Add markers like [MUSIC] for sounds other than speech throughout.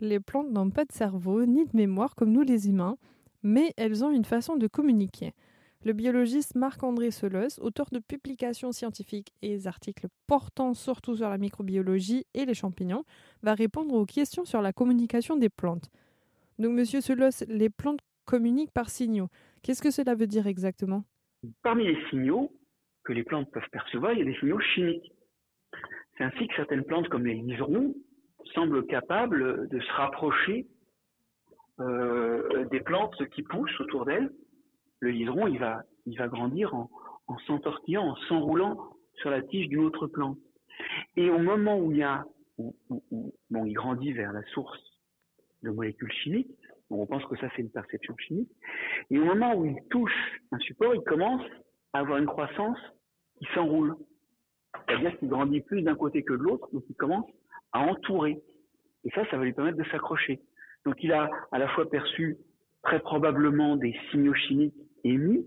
Les plantes n'ont pas de cerveau ni de mémoire comme nous les humains, mais elles ont une façon de communiquer. Le biologiste Marc-André Solos, auteur de publications scientifiques et articles portant surtout sur la microbiologie et les champignons, va répondre aux questions sur la communication des plantes. Donc, monsieur Solos, les plantes communiquent par signaux. Qu'est-ce que cela veut dire exactement? Parmi les signaux que les plantes peuvent percevoir, il y a des signaux chimiques. C'est ainsi que certaines plantes comme les liserons semblent capables de se rapprocher euh, des plantes qui poussent autour d'elles. Le liseron, il va, il va grandir en, en s'entortillant, en s'enroulant sur la tige d'une autre plante. Et au moment où il y a, où, bon, il grandit vers la source de molécules chimiques, on pense que ça c'est une perception chimique. Et au moment où il touche un support, il commence à avoir une croissance qui s'enroule. C'est-à-dire qu'il grandit plus d'un côté que de l'autre, donc il commence à entourer. Et ça, ça va lui permettre de s'accrocher. Donc il a à la fois perçu très probablement des signaux chimiques émis,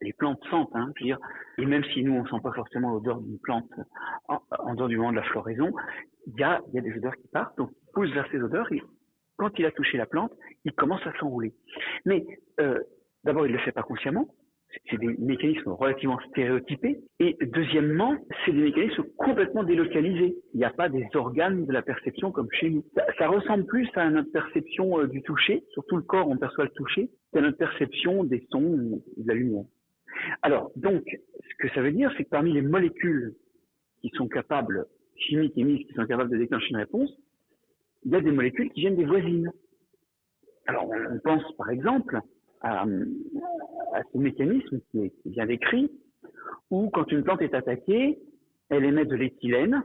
les plantes sentent, hein, je veux dire, et même si nous on sent pas forcément l'odeur d'une plante en, dehors du moment de la floraison, il y a, y a des odeurs qui partent, donc il pousse vers ces odeurs et quand il a touché la plante, il commence à s'enrouler. Mais euh, d'abord il le fait pas consciemment, c'est des mécanismes relativement stéréotypés. Et deuxièmement, c'est des mécanismes complètement délocalisés. Il n'y a pas des organes de la perception comme chez nous. Ça, ressemble plus à notre perception euh, du toucher, sur tout le corps on perçoit le toucher, qu'à notre perception des sons de la lumière. Alors, donc, ce que ça veut dire, c'est que parmi les molécules qui sont capables, chimiques et chimiques, qui sont capables de déclencher une réponse, il y a des molécules qui viennent des voisines. Alors, on pense par exemple à, à ce mécanisme qui est, bien décrit, où quand une plante est attaquée, elle émet de l'éthylène,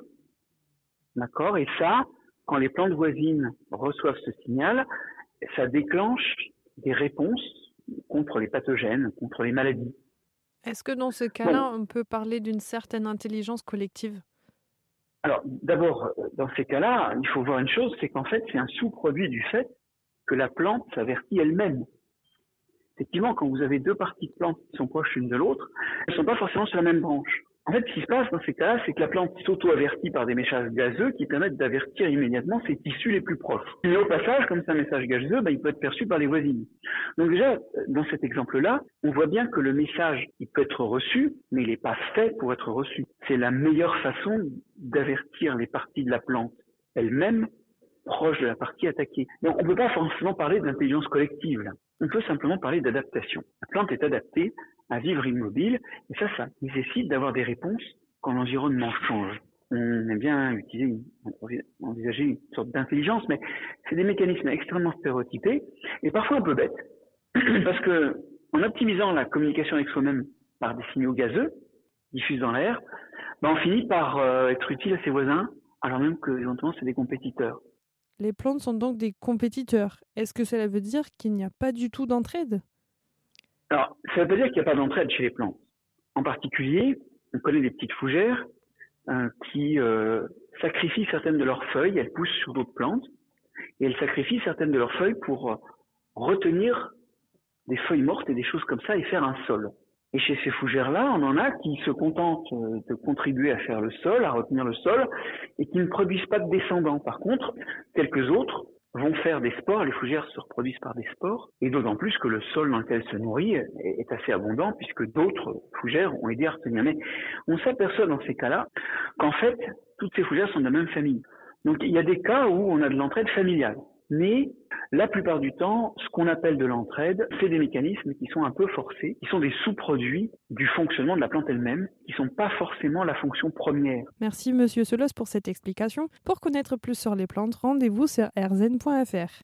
d'accord, et ça, quand les plantes voisines reçoivent ce signal, ça déclenche des réponses contre les pathogènes, contre les maladies. Est-ce que dans ce cas-là, on peut parler d'une certaine intelligence collective? Alors, d'abord, dans ces cas-là, il faut voir une chose, c'est qu'en fait, c'est un sous-produit du fait que la plante s'avertit elle-même effectivement, quand vous avez deux parties de plantes qui sont proches l'une de l'autre, elles ne sont pas forcément sur la même branche. En fait, ce qui se passe dans ces cas-là, c'est que la plante s'auto-avertit par des messages gazeux qui permettent d'avertir immédiatement ses tissus les plus proches. Mais au passage, comme c'est un message gazeux, bah, il peut être perçu par les voisines. Donc déjà, dans cet exemple-là, on voit bien que le message, il peut être reçu, mais il n'est pas fait pour être reçu. C'est la meilleure façon d'avertir les parties de la plante elles-mêmes proches de la partie attaquée. Donc on ne peut pas forcément parler d'intelligence collective. Là on peut simplement parler d'adaptation. La plante est adaptée à vivre immobile, et ça, ça nécessite d'avoir des réponses quand l'environnement change. On aime bien utiliser, envisager une sorte d'intelligence, mais c'est des mécanismes extrêmement stéréotypés et parfois un peu bêtes. [CLEARS THROAT] Parce que, en optimisant la communication avec soi-même par des signaux gazeux diffusés dans l'air, ben on finit par euh, être utile à ses voisins, alors même que, éventuellement, c'est des compétiteurs. Les plantes sont donc des compétiteurs. Est-ce que cela veut dire qu'il n'y a pas du tout d'entraide? Alors, ça veut pas dire qu'il n'y a pas d'entraide chez les plantes. En particulier, on connaît des petites fougères euh, qui euh, sacrifient certaines de leurs feuilles, elles poussent sur d'autres plantes, et elles sacrifient certaines de leurs feuilles pour euh, retenir des feuilles mortes et des choses comme ça et faire un sol. Et chez ces fougères-là, on en a qui se contentent euh, de contribuer à faire le sol, à retenir le sol, et qui ne produisent pas de descendants. Par contre, quelques autres vont faire des spores, les fougères se reproduisent par des spores, et d'autant plus que le sol dans lequel elles se nourrit est assez abondant, puisque d'autres fougères ont aidé à retenir. Mais on s'aperçoit dans ces cas-là qu'en fait, toutes ces fougères sont de la même famille. Donc il y a des cas où on a de l'entraide familiale. Mais la plupart du temps, ce qu'on appelle de l'entraide, c'est des mécanismes qui sont un peu forcés, qui sont des sous-produits du fonctionnement de la plante elle-même, qui ne sont pas forcément la fonction première. Merci Monsieur Solos pour cette explication. Pour connaître plus sur les plantes, rendez-vous sur rzn.fr.